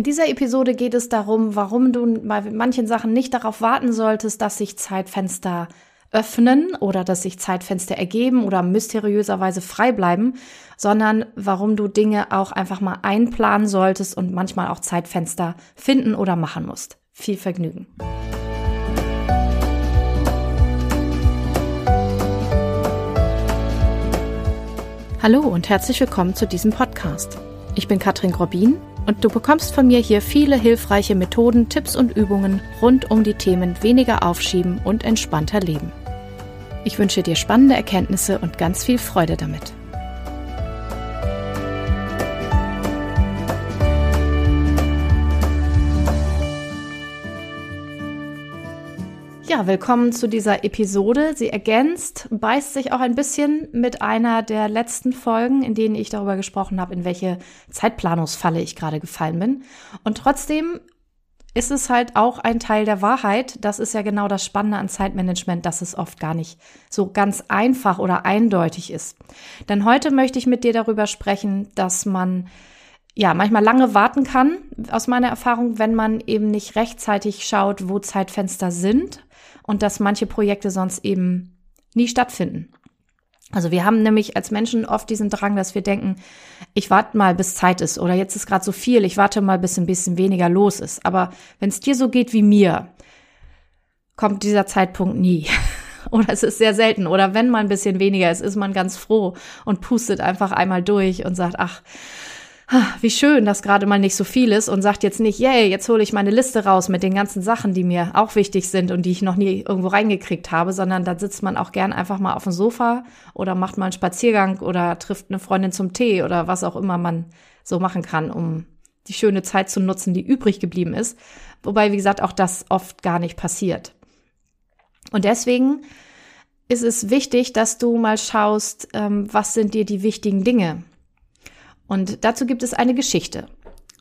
In dieser Episode geht es darum, warum du bei manchen Sachen nicht darauf warten solltest, dass sich Zeitfenster öffnen oder dass sich Zeitfenster ergeben oder mysteriöserweise frei bleiben, sondern warum du Dinge auch einfach mal einplanen solltest und manchmal auch Zeitfenster finden oder machen musst. Viel Vergnügen. Hallo und herzlich willkommen zu diesem Podcast. Ich bin Katrin Grobin und du bekommst von mir hier viele hilfreiche Methoden, Tipps und Übungen rund um die Themen weniger aufschieben und entspannter leben. Ich wünsche dir spannende Erkenntnisse und ganz viel Freude damit. Ja, willkommen zu dieser Episode. Sie ergänzt, beißt sich auch ein bisschen mit einer der letzten Folgen, in denen ich darüber gesprochen habe, in welche Zeitplanungsfalle ich gerade gefallen bin. Und trotzdem ist es halt auch ein Teil der Wahrheit. Das ist ja genau das Spannende an Zeitmanagement, dass es oft gar nicht so ganz einfach oder eindeutig ist. Denn heute möchte ich mit dir darüber sprechen, dass man ja, manchmal lange warten kann, aus meiner Erfahrung, wenn man eben nicht rechtzeitig schaut, wo Zeitfenster sind und dass manche Projekte sonst eben nie stattfinden. Also wir haben nämlich als Menschen oft diesen Drang, dass wir denken, ich warte mal, bis Zeit ist oder jetzt ist gerade so viel, ich warte mal, bis ein bisschen weniger los ist. Aber wenn es dir so geht wie mir, kommt dieser Zeitpunkt nie. Oder es ist sehr selten. Oder wenn mal ein bisschen weniger ist, ist man ganz froh und pustet einfach einmal durch und sagt, ach, wie schön, dass gerade mal nicht so viel ist und sagt jetzt nicht, yay, jetzt hole ich meine Liste raus mit den ganzen Sachen, die mir auch wichtig sind und die ich noch nie irgendwo reingekriegt habe, sondern da sitzt man auch gern einfach mal auf dem Sofa oder macht mal einen Spaziergang oder trifft eine Freundin zum Tee oder was auch immer man so machen kann, um die schöne Zeit zu nutzen, die übrig geblieben ist. Wobei, wie gesagt, auch das oft gar nicht passiert. Und deswegen ist es wichtig, dass du mal schaust, ähm, was sind dir die wichtigen Dinge und dazu gibt es eine Geschichte.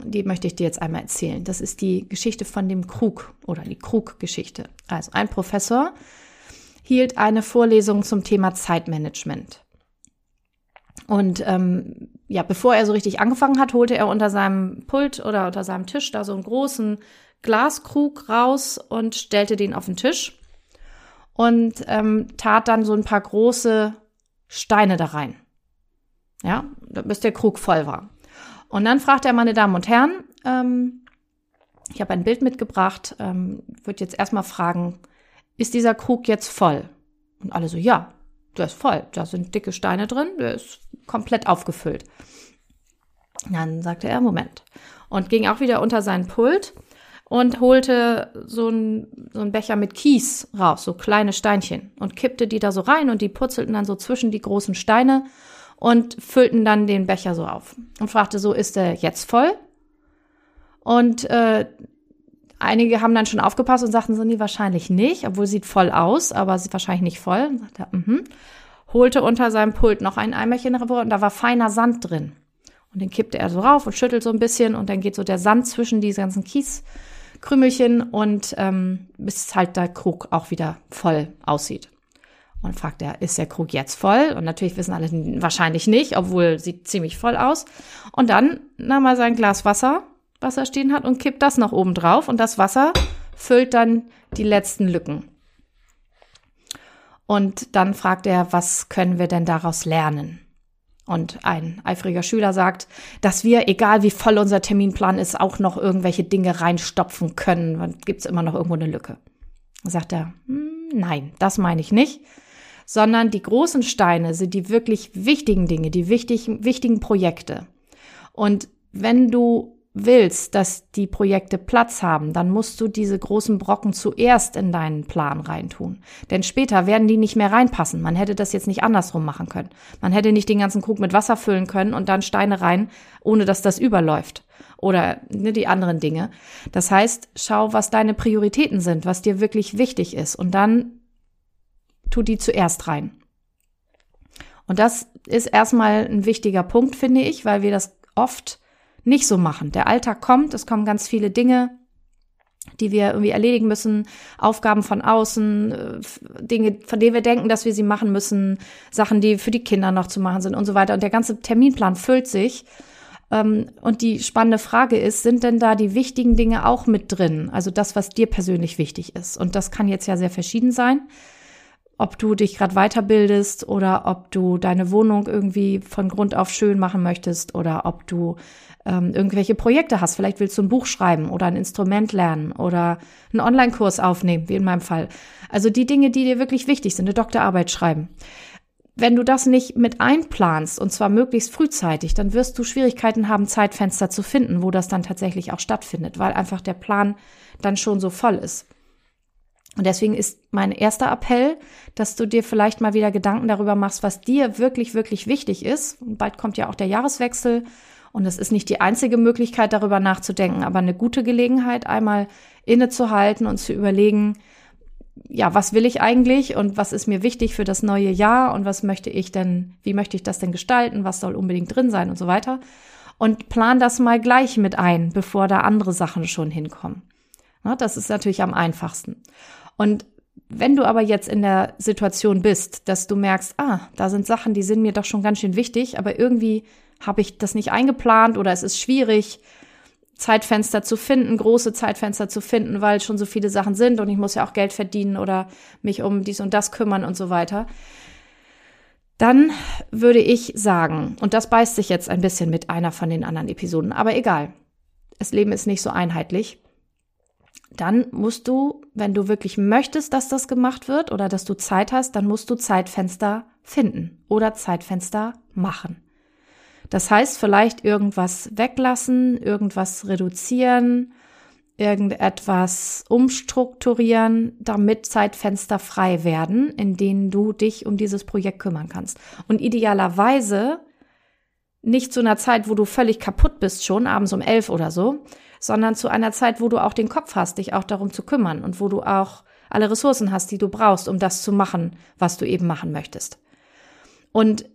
Die möchte ich dir jetzt einmal erzählen. Das ist die Geschichte von dem Krug oder die Krug-Geschichte. Also ein Professor hielt eine Vorlesung zum Thema Zeitmanagement. Und ähm, ja, bevor er so richtig angefangen hat, holte er unter seinem Pult oder unter seinem Tisch da so einen großen Glaskrug raus und stellte den auf den Tisch und ähm, tat dann so ein paar große Steine da rein. Ja, bis der Krug voll war. Und dann fragt er, meine Damen und Herren, ähm, ich habe ein Bild mitgebracht, ähm, würde jetzt erstmal fragen, ist dieser Krug jetzt voll? Und alle so, ja, der ist voll. Da sind dicke Steine drin, der ist komplett aufgefüllt. Dann sagte er, Moment. Und ging auch wieder unter seinen Pult und holte so einen so Becher mit Kies raus, so kleine Steinchen und kippte die da so rein und die purzelten dann so zwischen die großen Steine und füllten dann den Becher so auf und fragte so, ist er jetzt voll? Und äh, einige haben dann schon aufgepasst und sagten so, nee, wahrscheinlich nicht, obwohl sieht voll aus, aber sieht wahrscheinlich nicht voll. Und sagte, mhm. Holte unter seinem Pult noch ein Eimerchen hervor und da war feiner Sand drin. Und den kippte er so rauf und schüttelt so ein bisschen und dann geht so der Sand zwischen die ganzen Kieskrümelchen und ähm, bis halt der Krug auch wieder voll aussieht. Und fragt er, ist der Krug jetzt voll? Und natürlich wissen alle wahrscheinlich nicht, obwohl sieht ziemlich voll aus. Und dann nahm er sein Glas Wasser, was er stehen hat, und kippt das noch oben drauf. Und das Wasser füllt dann die letzten Lücken. Und dann fragt er, was können wir denn daraus lernen? Und ein eifriger Schüler sagt, dass wir, egal wie voll unser Terminplan ist, auch noch irgendwelche Dinge reinstopfen können. Dann gibt's immer noch irgendwo eine Lücke. Dann sagt er, hm, nein, das meine ich nicht sondern die großen Steine sind die wirklich wichtigen Dinge, die wichtigen, wichtigen Projekte. Und wenn du willst, dass die Projekte Platz haben, dann musst du diese großen Brocken zuerst in deinen Plan reintun. Denn später werden die nicht mehr reinpassen. Man hätte das jetzt nicht andersrum machen können. Man hätte nicht den ganzen Krug mit Wasser füllen können und dann Steine rein, ohne dass das überläuft. Oder ne, die anderen Dinge. Das heißt, schau, was deine Prioritäten sind, was dir wirklich wichtig ist. Und dann tu die zuerst rein. Und das ist erstmal ein wichtiger Punkt, finde ich, weil wir das oft nicht so machen. Der Alltag kommt, es kommen ganz viele Dinge, die wir irgendwie erledigen müssen, Aufgaben von außen, äh, Dinge, von denen wir denken, dass wir sie machen müssen, Sachen, die für die Kinder noch zu machen sind und so weiter. Und der ganze Terminplan füllt sich. Ähm, und die spannende Frage ist, sind denn da die wichtigen Dinge auch mit drin? Also das, was dir persönlich wichtig ist. Und das kann jetzt ja sehr verschieden sein. Ob du dich gerade weiterbildest oder ob du deine Wohnung irgendwie von Grund auf schön machen möchtest oder ob du ähm, irgendwelche Projekte hast. Vielleicht willst du ein Buch schreiben oder ein Instrument lernen oder einen Online-Kurs aufnehmen, wie in meinem Fall. Also die Dinge, die dir wirklich wichtig sind, eine Doktorarbeit schreiben. Wenn du das nicht mit einplanst, und zwar möglichst frühzeitig, dann wirst du Schwierigkeiten haben, Zeitfenster zu finden, wo das dann tatsächlich auch stattfindet, weil einfach der Plan dann schon so voll ist. Und deswegen ist mein erster Appell, dass du dir vielleicht mal wieder Gedanken darüber machst, was dir wirklich, wirklich wichtig ist. Und bald kommt ja auch der Jahreswechsel. Und es ist nicht die einzige Möglichkeit, darüber nachzudenken, aber eine gute Gelegenheit, einmal innezuhalten und zu überlegen, ja, was will ich eigentlich und was ist mir wichtig für das neue Jahr und was möchte ich denn, wie möchte ich das denn gestalten, was soll unbedingt drin sein und so weiter. Und plan das mal gleich mit ein, bevor da andere Sachen schon hinkommen. Ja, das ist natürlich am einfachsten. Und wenn du aber jetzt in der Situation bist, dass du merkst, ah, da sind Sachen, die sind mir doch schon ganz schön wichtig, aber irgendwie habe ich das nicht eingeplant oder es ist schwierig Zeitfenster zu finden, große Zeitfenster zu finden, weil schon so viele Sachen sind und ich muss ja auch Geld verdienen oder mich um dies und das kümmern und so weiter. Dann würde ich sagen, und das beißt sich jetzt ein bisschen mit einer von den anderen Episoden, aber egal. Das Leben ist nicht so einheitlich. Dann musst du, wenn du wirklich möchtest, dass das gemacht wird oder dass du Zeit hast, dann musst du Zeitfenster finden oder Zeitfenster machen. Das heißt, vielleicht irgendwas weglassen, irgendwas reduzieren, irgendetwas umstrukturieren, damit Zeitfenster frei werden, in denen du dich um dieses Projekt kümmern kannst. Und idealerweise nicht zu einer Zeit, wo du völlig kaputt bist, schon abends um elf oder so, sondern zu einer Zeit, wo du auch den Kopf hast, dich auch darum zu kümmern und wo du auch alle Ressourcen hast, die du brauchst, um das zu machen, was du eben machen möchtest. Und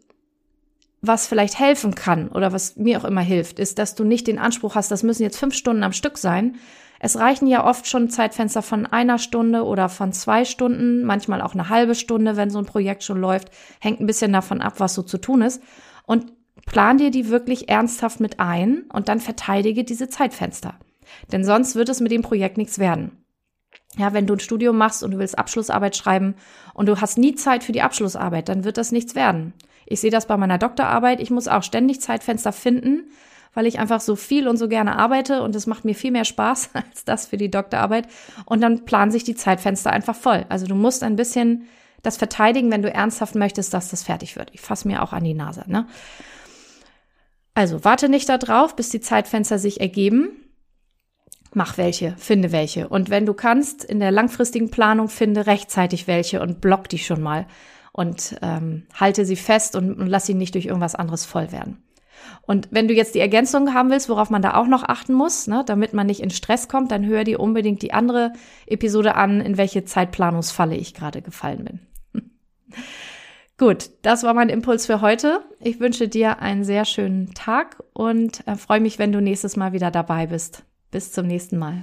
was vielleicht helfen kann oder was mir auch immer hilft, ist, dass du nicht den Anspruch hast, das müssen jetzt fünf Stunden am Stück sein. Es reichen ja oft schon Zeitfenster von einer Stunde oder von zwei Stunden, manchmal auch eine halbe Stunde, wenn so ein Projekt schon läuft. Hängt ein bisschen davon ab, was so zu tun ist. Und plan dir die wirklich ernsthaft mit ein und dann verteidige diese Zeitfenster. Denn sonst wird es mit dem Projekt nichts werden. Ja, wenn du ein Studium machst und du willst Abschlussarbeit schreiben und du hast nie Zeit für die Abschlussarbeit, dann wird das nichts werden. Ich sehe das bei meiner Doktorarbeit. Ich muss auch ständig Zeitfenster finden, weil ich einfach so viel und so gerne arbeite und es macht mir viel mehr Spaß als das für die Doktorarbeit. Und dann planen sich die Zeitfenster einfach voll. Also du musst ein bisschen das verteidigen, wenn du ernsthaft möchtest, dass das fertig wird. Ich fasse mir auch an die Nase. Ne? Also warte nicht darauf, bis die Zeitfenster sich ergeben. Mach welche, finde welche. Und wenn du kannst, in der langfristigen Planung finde rechtzeitig welche und block die schon mal und ähm, halte sie fest und, und lass sie nicht durch irgendwas anderes voll werden. Und wenn du jetzt die Ergänzung haben willst, worauf man da auch noch achten muss, ne, damit man nicht in Stress kommt, dann hör dir unbedingt die andere Episode an, in welche Zeitplanungsfalle ich gerade gefallen bin. Gut, das war mein Impuls für heute. Ich wünsche dir einen sehr schönen Tag und äh, freue mich, wenn du nächstes Mal wieder dabei bist. Bis zum nächsten Mal.